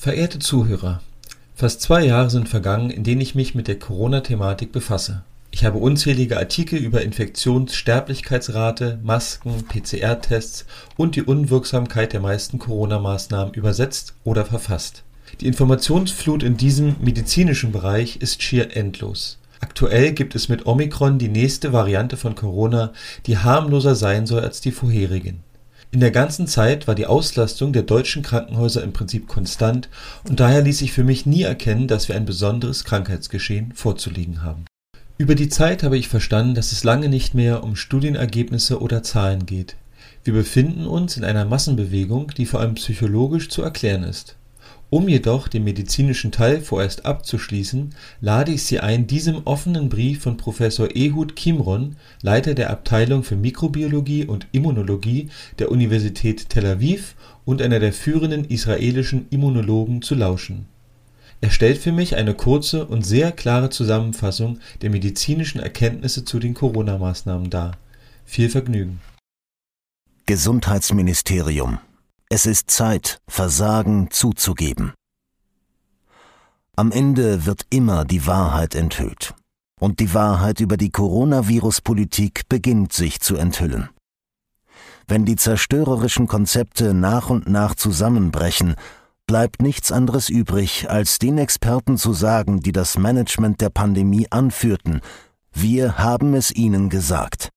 Verehrte Zuhörer, fast zwei Jahre sind vergangen, in denen ich mich mit der Corona-Thematik befasse. Ich habe unzählige Artikel über Infektionssterblichkeitsrate, Masken, PCR-Tests und die Unwirksamkeit der meisten Corona-Maßnahmen übersetzt oder verfasst. Die Informationsflut in diesem medizinischen Bereich ist schier endlos. Aktuell gibt es mit Omikron die nächste Variante von Corona, die harmloser sein soll als die vorherigen. In der ganzen Zeit war die Auslastung der deutschen Krankenhäuser im Prinzip konstant und daher ließ sich für mich nie erkennen, dass wir ein besonderes Krankheitsgeschehen vorzulegen haben. Über die Zeit habe ich verstanden, dass es lange nicht mehr um Studienergebnisse oder Zahlen geht. Wir befinden uns in einer Massenbewegung, die vor allem psychologisch zu erklären ist um jedoch den medizinischen Teil vorerst abzuschließen, lade ich Sie ein, diesem offenen Brief von Professor Ehud Kimron, Leiter der Abteilung für Mikrobiologie und Immunologie der Universität Tel Aviv und einer der führenden israelischen Immunologen, zu lauschen. Er stellt für mich eine kurze und sehr klare Zusammenfassung der medizinischen Erkenntnisse zu den Corona-Maßnahmen dar. Viel Vergnügen. Gesundheitsministerium es ist Zeit, Versagen zuzugeben. Am Ende wird immer die Wahrheit enthüllt. Und die Wahrheit über die Coronavirus-Politik beginnt sich zu enthüllen. Wenn die zerstörerischen Konzepte nach und nach zusammenbrechen, bleibt nichts anderes übrig, als den Experten zu sagen, die das Management der Pandemie anführten, wir haben es ihnen gesagt.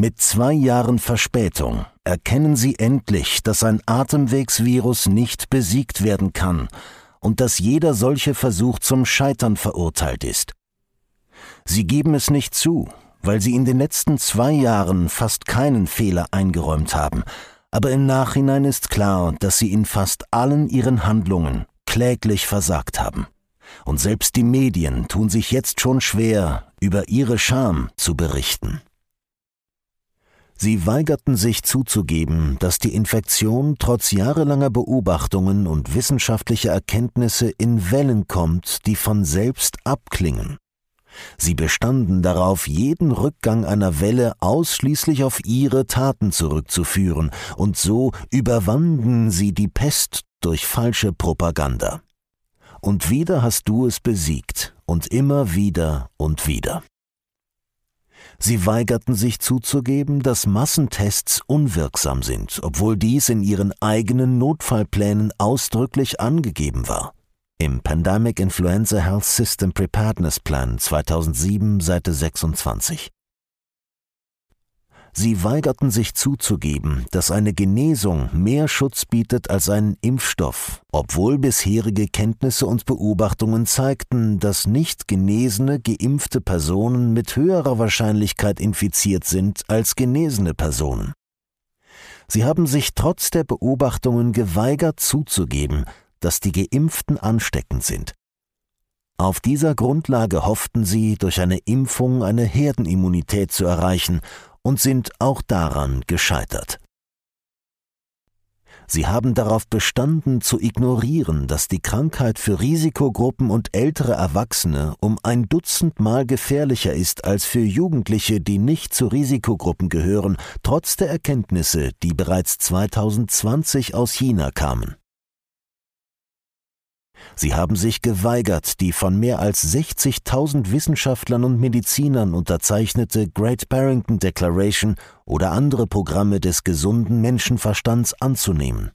Mit zwei Jahren Verspätung erkennen Sie endlich, dass ein Atemwegsvirus nicht besiegt werden kann und dass jeder solche Versuch zum Scheitern verurteilt ist. Sie geben es nicht zu, weil Sie in den letzten zwei Jahren fast keinen Fehler eingeräumt haben, aber im Nachhinein ist klar, dass Sie in fast allen Ihren Handlungen kläglich versagt haben. Und selbst die Medien tun sich jetzt schon schwer, über ihre Scham zu berichten. Sie weigerten sich zuzugeben, dass die Infektion trotz jahrelanger Beobachtungen und wissenschaftlicher Erkenntnisse in Wellen kommt, die von selbst abklingen. Sie bestanden darauf, jeden Rückgang einer Welle ausschließlich auf ihre Taten zurückzuführen, und so überwanden sie die Pest durch falsche Propaganda. Und wieder hast du es besiegt, und immer wieder und wieder. Sie weigerten sich zuzugeben, dass Massentests unwirksam sind, obwohl dies in ihren eigenen Notfallplänen ausdrücklich angegeben war. Im Pandemic Influenza Health System Preparedness Plan 2007 Seite 26. Sie weigerten sich zuzugeben, dass eine Genesung mehr Schutz bietet als ein Impfstoff, obwohl bisherige Kenntnisse und Beobachtungen zeigten, dass nicht genesene, geimpfte Personen mit höherer Wahrscheinlichkeit infiziert sind als genesene Personen. Sie haben sich trotz der Beobachtungen geweigert zuzugeben, dass die Geimpften ansteckend sind. Auf dieser Grundlage hofften sie, durch eine Impfung eine Herdenimmunität zu erreichen und sind auch daran gescheitert. Sie haben darauf bestanden zu ignorieren, dass die Krankheit für Risikogruppen und ältere Erwachsene um ein Dutzend Mal gefährlicher ist als für Jugendliche, die nicht zu Risikogruppen gehören, trotz der Erkenntnisse, die bereits 2020 aus China kamen. Sie haben sich geweigert, die von mehr als 60.000 Wissenschaftlern und Medizinern unterzeichnete Great Barrington Declaration oder andere Programme des gesunden Menschenverstands anzunehmen.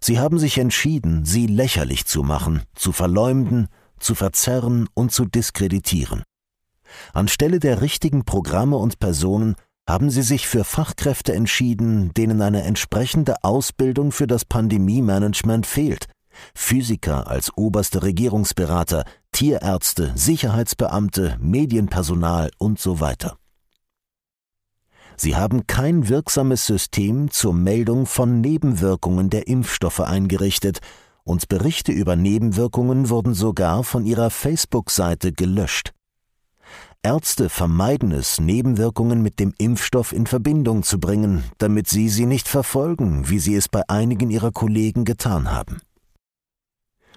Sie haben sich entschieden, sie lächerlich zu machen, zu verleumden, zu verzerren und zu diskreditieren. Anstelle der richtigen Programme und Personen haben sie sich für Fachkräfte entschieden, denen eine entsprechende Ausbildung für das Pandemie-Management fehlt Physiker als oberste Regierungsberater, Tierärzte, Sicherheitsbeamte, Medienpersonal und so weiter. Sie haben kein wirksames System zur Meldung von Nebenwirkungen der Impfstoffe eingerichtet, und Berichte über Nebenwirkungen wurden sogar von ihrer Facebook-Seite gelöscht. Ärzte vermeiden es, Nebenwirkungen mit dem Impfstoff in Verbindung zu bringen, damit sie sie nicht verfolgen, wie sie es bei einigen ihrer Kollegen getan haben.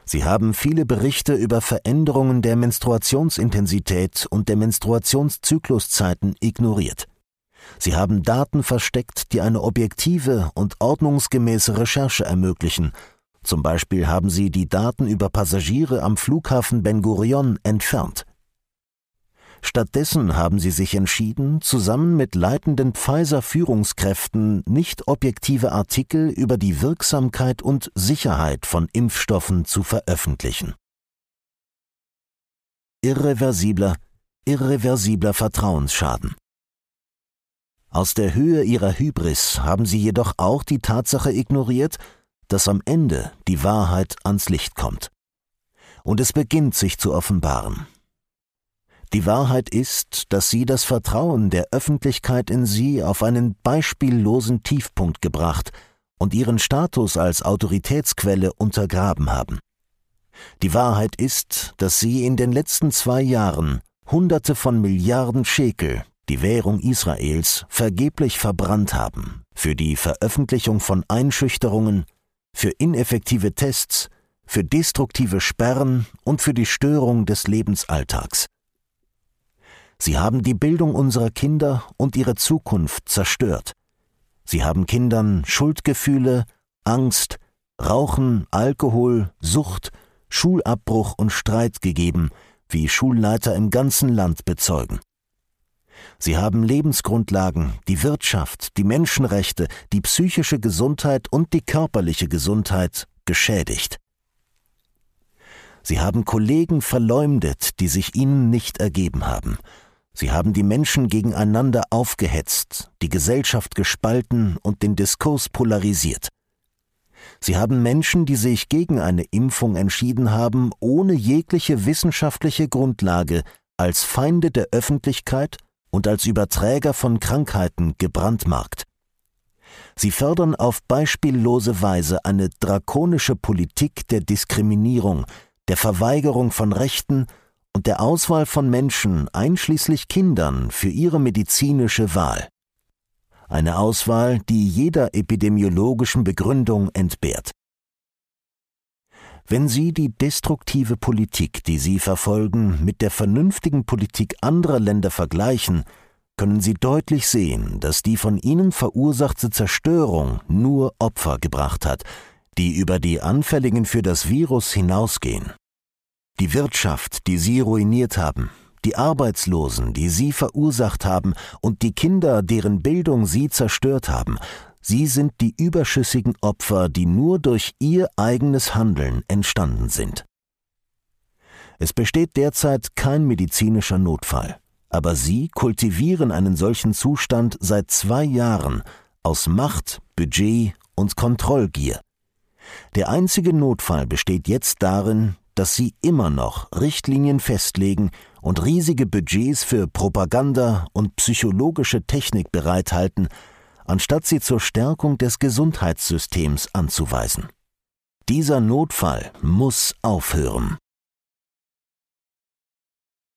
Sie haben viele Berichte über Veränderungen der Menstruationsintensität und der Menstruationszykluszeiten ignoriert. Sie haben Daten versteckt, die eine objektive und ordnungsgemäße Recherche ermöglichen, Zum Beispiel haben sie die Daten über Passagiere am Flughafen Ben Gurion entfernt. Stattdessen haben sie sich entschieden, zusammen mit leitenden Pfizer-Führungskräften nicht objektive Artikel über die Wirksamkeit und Sicherheit von Impfstoffen zu veröffentlichen. Irreversibler, irreversibler Vertrauensschaden. Aus der Höhe ihrer Hybris haben sie jedoch auch die Tatsache ignoriert, dass am Ende die Wahrheit ans Licht kommt. Und es beginnt sich zu offenbaren. Die Wahrheit ist, dass sie das Vertrauen der Öffentlichkeit in sie auf einen beispiellosen Tiefpunkt gebracht und ihren Status als Autoritätsquelle untergraben haben. Die Wahrheit ist, dass sie in den letzten zwei Jahren Hunderte von Milliarden Schekel, die Währung Israels, vergeblich verbrannt haben für die Veröffentlichung von Einschüchterungen, für ineffektive Tests, für destruktive Sperren und für die Störung des Lebensalltags. Sie haben die Bildung unserer Kinder und ihre Zukunft zerstört. Sie haben Kindern Schuldgefühle, Angst, Rauchen, Alkohol, Sucht, Schulabbruch und Streit gegeben, wie Schulleiter im ganzen Land bezeugen. Sie haben Lebensgrundlagen, die Wirtschaft, die Menschenrechte, die psychische Gesundheit und die körperliche Gesundheit geschädigt. Sie haben Kollegen verleumdet, die sich ihnen nicht ergeben haben, Sie haben die Menschen gegeneinander aufgehetzt, die Gesellschaft gespalten und den Diskurs polarisiert. Sie haben Menschen, die sich gegen eine Impfung entschieden haben, ohne jegliche wissenschaftliche Grundlage, als Feinde der Öffentlichkeit und als Überträger von Krankheiten gebrandmarkt. Sie fördern auf beispiellose Weise eine drakonische Politik der Diskriminierung, der Verweigerung von Rechten und der Auswahl von Menschen, einschließlich Kindern, für ihre medizinische Wahl. Eine Auswahl, die jeder epidemiologischen Begründung entbehrt. Wenn Sie die destruktive Politik, die Sie verfolgen, mit der vernünftigen Politik anderer Länder vergleichen, können Sie deutlich sehen, dass die von Ihnen verursachte Zerstörung nur Opfer gebracht hat, die über die Anfälligen für das Virus hinausgehen. Die Wirtschaft, die sie ruiniert haben, die Arbeitslosen, die sie verursacht haben, und die Kinder, deren Bildung sie zerstört haben, sie sind die überschüssigen Opfer, die nur durch ihr eigenes Handeln entstanden sind. Es besteht derzeit kein medizinischer Notfall, aber sie kultivieren einen solchen Zustand seit zwei Jahren aus Macht, Budget und Kontrollgier. Der einzige Notfall besteht jetzt darin, dass sie immer noch Richtlinien festlegen und riesige Budgets für Propaganda und psychologische Technik bereithalten, anstatt sie zur Stärkung des Gesundheitssystems anzuweisen. Dieser Notfall muss aufhören.